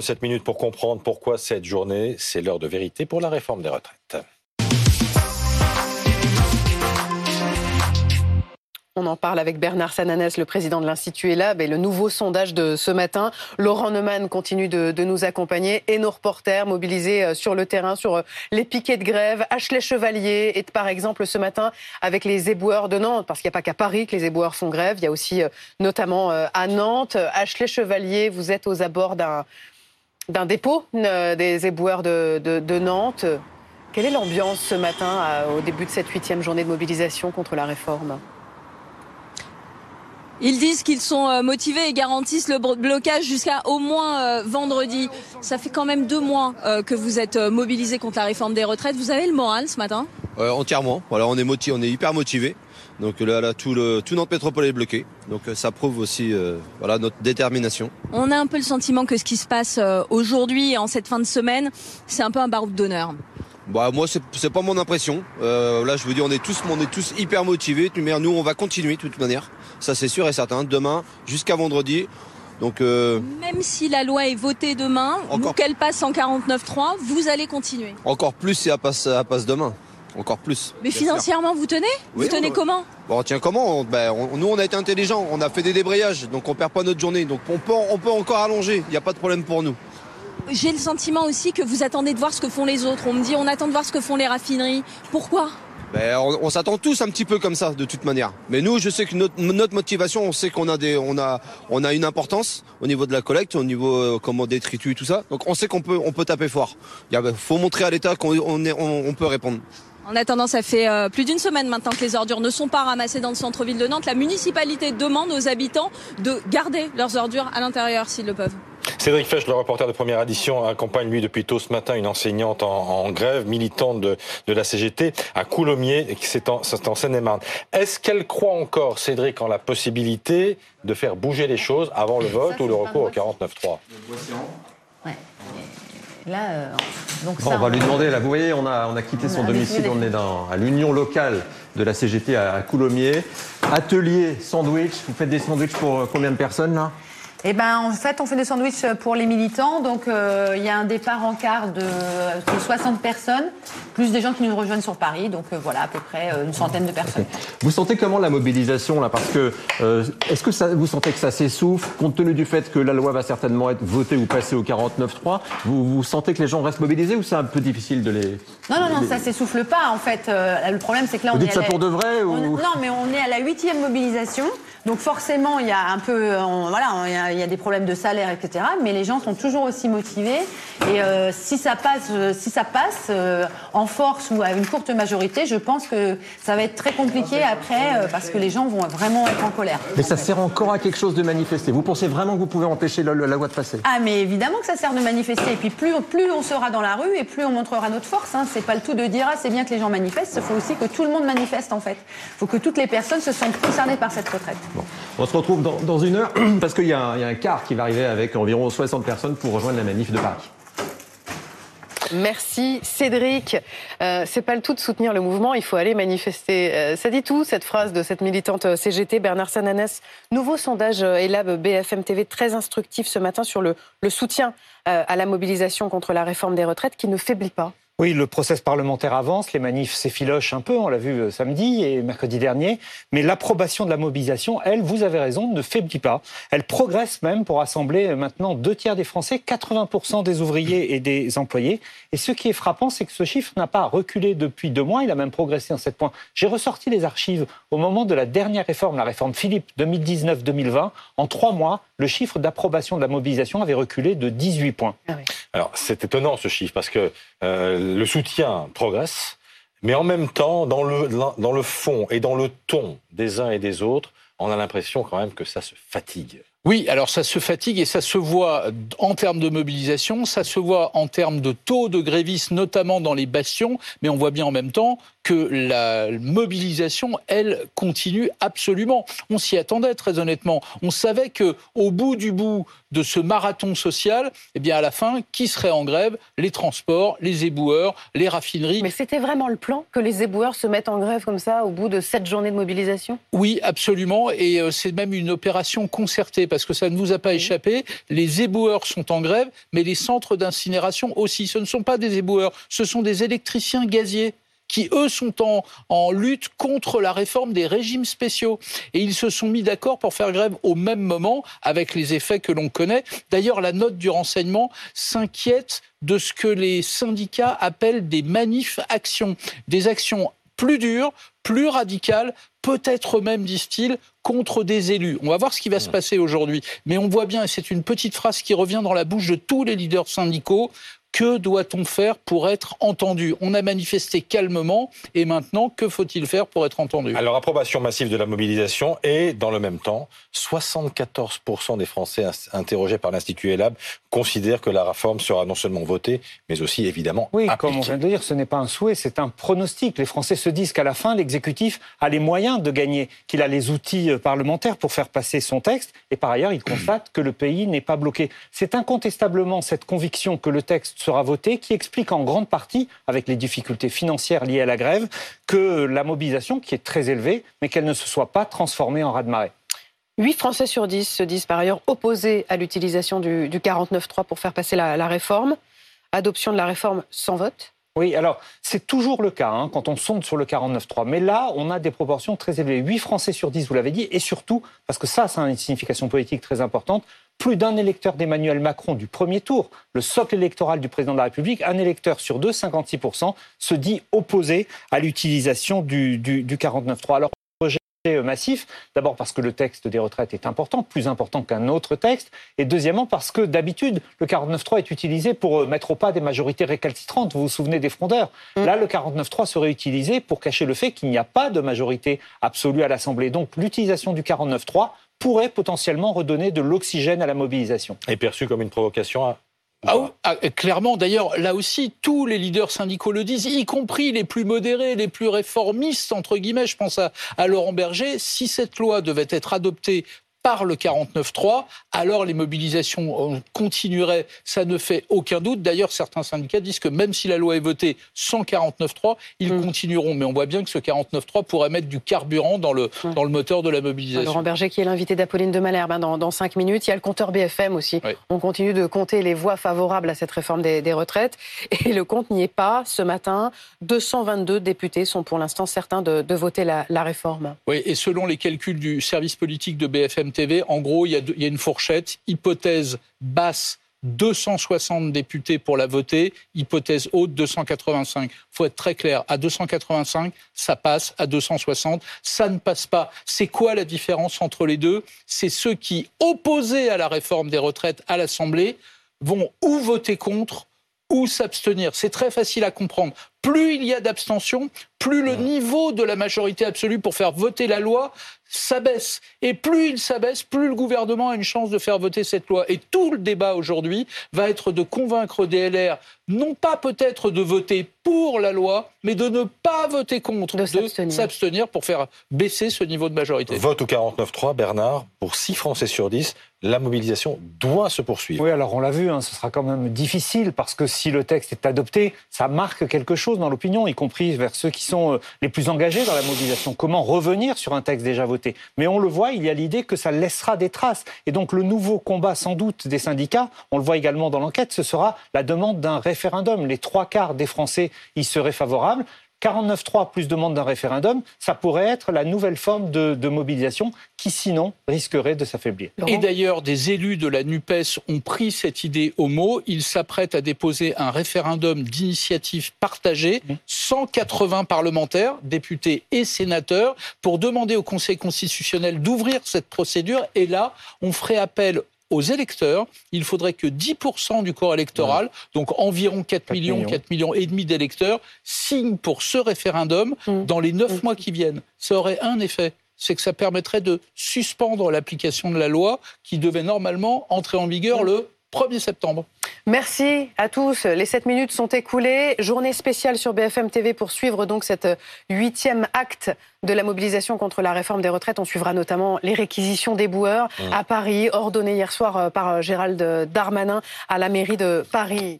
7 minutes pour comprendre pourquoi cette journée, c'est l'heure de vérité pour la réforme des retraites. On en parle avec Bernard Sananès, le président de l'Institut ELAB, et le nouveau sondage de ce matin. Laurent Neumann continue de, nous accompagner et nos reporters mobilisés euh, sur le terrain, sur euh, les piquets de grève. Ashley Chevalier est par exemple ce matin avec les éboueurs de Nantes, parce qu'il n'y a pas qu'à Paris que les éboueurs font grève, il y a aussi euh, notamment à Nantes. Ashley Chevalier, vous êtes aux abords d'un, dépôt des éboueurs de, Nantes. Quelle est l'ambiance ce matin au début de cette huitième journée de mobilisation contre la réforme? Ils disent qu'ils sont euh, motivés et garantissent le blocage jusqu'à au moins euh, vendredi. Ça fait quand même deux mois euh, que vous êtes mobilisés contre la réforme des retraites. Vous avez le moral ce matin? Entièrement. Voilà, on est motivé, on est hyper motivé. Donc là, là tout, le, tout notre métropole est bloqué. Donc ça prouve aussi voilà, notre détermination. On a un peu le sentiment que ce qui se passe aujourd'hui en cette fin de semaine, c'est un peu un baroud d'honneur. Bah moi c'est pas mon impression. là je vous dis on est tous on est tous hyper motivés. Nous on va continuer de toute manière. Ça, c'est sûr et certain. Demain, jusqu'à vendredi. Donc, euh, Même si la loi est votée demain, ou qu'elle passe en 49.3, vous allez continuer. Encore plus si elle passe, passe demain. Encore plus. Mais financièrement, vous tenez Vous tenez comment Bon, tiens, comment ben, Nous, on a été intelligents. On a fait des débrayages. Donc, on perd pas notre journée. Donc, on peut, on peut encore allonger. Il n'y a pas de problème pour nous. J'ai le sentiment aussi que vous attendez de voir ce que font les autres. On me dit, on attend de voir ce que font les raffineries. Pourquoi ben, on, s'attend tous un petit peu comme ça, de toute manière. Mais nous, je sais que notre, motivation, on sait qu'on a des, on a, on a une importance au niveau de la collecte, au niveau euh, comment détritus et tout ça. Donc on sait qu'on peut, on peut taper fort. Il faut montrer à l'État qu'on on, peut répondre. En attendant, ça fait euh, plus d'une semaine maintenant que les ordures ne sont pas ramassées dans le centre-ville de Nantes. La municipalité demande aux habitants de garder leurs ordures à l'intérieur s'ils le peuvent. Cédric Fesch, le reporter de première édition, accompagne lui depuis tôt ce matin une enseignante en, grève, militante de, la CGT à Coulommiers, c'est en, en Seine-et-Marne. Est-ce qu'elle croit encore, Cédric, en la possibilité de faire bouger les choses avant le vote ou le recours au 49-3 Ouais. Là, euh, donc on va lui demander, là, vous voyez, on a, on a quitté son domicile, on est dans, à l'union locale de la CGT à Coulommiers. Atelier sandwich, vous faites des sandwichs pour euh, combien de personnes là? Eh ben, en fait, on fait des sandwichs pour les militants. Donc, euh, il y a un départ en quart de, 60 personnes, plus des gens qui nous rejoignent sur Paris. Donc, euh, voilà, à peu près euh, une centaine de personnes. Vous sentez comment la mobilisation là? Parce que est-ce que ça, vous sentez que ça s'essouffle, compte tenu du fait que la loi va certainement être votée ou passée au 49.3 vous, vous sentez que les gens restent mobilisés ou c'est un peu difficile de les Non, non, non, ça s'essouffle pas. En fait, le problème, c'est que là, on est ça pour de vrai ou... Non, mais on est à la huitième mobilisation. Donc forcément, il y a un peu, voilà, il y, a, des problèmes de salaire, etc. Mais les gens sont toujours aussi motivés. Et euh, si ça passe, euh, si ça passe euh, en force ou à une courte majorité, je pense que ça va être très compliqué après parce que les gens vont vraiment être en colère. Mais ça sert encore à quelque chose de manifester. Vous pensez vraiment que vous pouvez empêcher la, loi de passer? Ah, mais évidemment que ça sert de manifester. Et puis plus, plus on sera dans la rue et plus on montrera notre force. Hein. C'est pas le tout de dire ah c'est bien que les gens manifestent. Il faut aussi que tout le monde manifeste en fait. Il faut que toutes les personnes se sentent concernées par cette retraite. On se retrouve dans, une heure parce qu'il y, a un car qui va arriver avec environ 60 personnes pour rejoindre la manif de Paris. Merci Cédric. Euh, c'est pas le tout de soutenir le mouvement, il faut aller manifester. Euh, ça dit tout cette phrase de cette militante euh, CGT Bernard Sananès. Nouveau sondage Elab BFM TV très instructif ce matin sur le soutien à la mobilisation contre la réforme des retraites qui ne faiblit pas. Oui, le process parlementaire avance, les manifs s'effilochent un peu, on l'a vu euh, samedi et mercredi dernier, mais l'approbation de la mobilisation, elle, vous avez raison, ne faiblit pas. Elle progresse même pour rassembler euh, maintenant deux tiers des Français, 80% des ouvriers et des employés. Et ce qui est frappant, c'est que ce chiffre n'a pas reculé depuis deux mois, il a même progressé en sept points. J'ai ressorti les archives au moment de la dernière réforme, la réforme Philippe 2019-2020. En trois mois, le chiffre d'approbation de la mobilisation avait reculé de 18 points. Ah Alors c'est étonnant ce chiffre parce que euh, le soutien progresse, mais en même temps, dans le, dans le fond et dans le ton des uns et des autres, on a l'impression quand même que ça se fatigue. Oui, alors ça se fatigue et ça se voit en termes de mobilisation, ça se voit en termes de taux de grévistes, notamment dans les bastions, mais on voit bien en même temps que la mobilisation, elle, continue absolument. On s'y attendait très honnêtement. On savait que au bout du bout de ce marathon social, eh bien à la fin, qui serait en grève? Les transports, les éboueurs, les raffineries. Mais c'était vraiment le plan que les éboueurs se mettent en grève comme ça au bout de sept journées de mobilisation? Oui, absolument. Et euh, c'est même une opération concertée parce que ça ne vous a pas échappé. Les éboueurs sont en grève, mais les centres d'incinération aussi. Ce ne sont pas des éboueurs, ce sont des électriciens gaziers qui, eux, sont en, lutte contre la réforme des régimes spéciaux. Et ils se sont mis d'accord pour faire grève au même moment, avec les effets que l'on connaît. D'ailleurs, la note du renseignement s'inquiète de ce que les syndicats appellent des manifs-actions, des actions plus dures, plus radicales, peut-être même, disent-ils, contre des élus. On va voir ce qui va se passer aujourd'hui. Mais on voit bien, et c'est une petite phrase qui revient dans la bouche de tous les leaders syndicaux, que doit-on faire pour être entendu? On a manifesté calmement et maintenant, que faut-il faire pour être entendu? Alors, approbation massive de la mobilisation et, dans le même temps, 74% des Français interrogés par l'Institut ELAB considèrent que la réforme sera non seulement votée, mais aussi évidemment Oui, comme on vient de dire, ce n'est pas un souhait, c'est un pronostic. Les Français se disent qu'à la fin, l'exécutif a les moyens de gagner, qu'il a les outils euh, parlementaires pour faire passer son texte, et par ailleurs, il constate que le pays n'est pas bloqué. C'est incontestablement cette conviction que le texte sera voté qui explique en grande partie, avec les difficultés financières liées à la grève, que la mobilisation, qui est très élevée, mais qu'elle ne se soit pas transformée en raz-de-marée. 8 Français sur 10 se disent par ailleurs opposés à l'utilisation du, 49.3 pour faire passer la, réforme. Adoption de la réforme sans vote oui, alors c'est toujours le cas hein, quand on sonde sur le 49.3. Mais là, on a des proportions très élevées. 8 Français sur 10, vous l'avez dit, et surtout, parce que ça, ça a une signification politique très importante, plus d'un électeur d'Emmanuel Macron du premier tour, le socle électoral du président de la République, un électeur sur deux, 56%, se dit opposé à l'utilisation du, du, du 49.3. Alors, massif. D'abord parce que le texte des retraites est important, plus important qu'un autre texte. Et deuxièmement parce que d'habitude, le 49.3 est utilisé pour euh, mettre au pas des majorités récalcitrantes. Vous vous souvenez des frondeurs? Mm. Là, le 49.3 serait utilisé pour cacher le fait qu'il n'y a pas de majorité absolue à l'Assemblée. Donc l'utilisation du 49.3 pourrait potentiellement redonner de l'oxygène à la mobilisation. Et perçu comme une provocation à ah, ah, clairement, d'ailleurs, là aussi, tous les leaders syndicaux le disent, y compris les plus modérés, les plus réformistes, entre guillemets, je pense à, à Laurent Berger, si cette loi devait être adoptée par le 49-3, alors les mobilisations continueraient, ça ne fait aucun doute. D'ailleurs, certains syndicats disent que même si la loi est votée sans 49-3, ils mm. continueront. Mais on voit bien que ce 49-3 pourrait mettre du carburant dans le, mm. dans le moteur de la mobilisation. Laurent Berger, qui est l'invité d'Apolline de Malherbe hein, dans, dans 5 minutes. Il y a le compteur BFM aussi. On continue de compter les voix favorables à cette réforme des, retraites. Et le compte n'y est pas. Ce matin, 222 députés sont pour l'instant certains de, voter la, la réforme. Oui, et selon les calculs du service politique de BFM En gros, il y, a, une fourchette. Hypothèse basse, 260 députés pour la voter. Hypothèse haute, 285. Il faut être très clair. À 285, ça passe. À 260, ça ne passe pas. C'est quoi la différence entre les deux? C'est ceux qui, opposés à la réforme des retraites à l'Assemblée, vont ou voter contre ou s'abstenir. C'est très facile à comprendre. Plus il y a d'abstention, plus le niveau de la majorité absolue pour faire voter la loi s'abaisse. Et plus il s'abaisse, plus le gouvernement a une chance de faire voter cette loi. Et tout le débat aujourd'hui va être de convaincre DLR, non pas peut-être de voter pour la loi, mais de ne pas voter contre, de, s'abstenir pour faire baisser ce niveau de majorité. Vote au 49-3, Bernard, pour 6 Français sur 10, la mobilisation doit se poursuivre. Oui, alors on l'a vu, hein, ce sera quand même difficile parce que si le texte est adopté, ça marque quelque chose dans l'opinion, y compris vers ceux qui sont euh, les plus engagés dans la mobilisation. Comment revenir sur un texte déjà voté? Mais on le voit, il y a l'idée que ça laissera des traces. Et donc le nouveau combat sans doute des syndicats, on le voit également dans l'enquête, ce sera la demande d'un référendum. Les trois quarts des Français y seraient favorables. 49.3 plus demande d'un référendum, ça pourrait être la nouvelle forme de, mobilisation qui sinon risquerait de s'affaiblir. Et d'ailleurs, des élus de la NUPES ont pris cette idée au mot. Ils s'apprêtent à déposer un référendum d'initiative partagée, 180 parlementaires, députés et sénateurs, pour demander au Conseil constitutionnel d'ouvrir cette procédure. Et là, on ferait appel aux électeurs, il faudrait que 10% du corps électoral, donc environ 4, millions, 4 millions et demi d'électeurs, signent pour ce référendum mmh. dans les 9 mmh. mois qui viennent. Ça aurait un effet c'est que ça permettrait de suspendre l'application de la loi qui devait normalement entrer en vigueur le 1er septembre. Merci à tous. Les 7 minutes sont écoulées. Journée spéciale sur BFM TV pour suivre donc cette huitième acte de la mobilisation contre la réforme des retraites. On suivra notamment les réquisitions des boueurs à Paris, ordonnées hier soir par Gérald Darmanin à la mairie de Paris.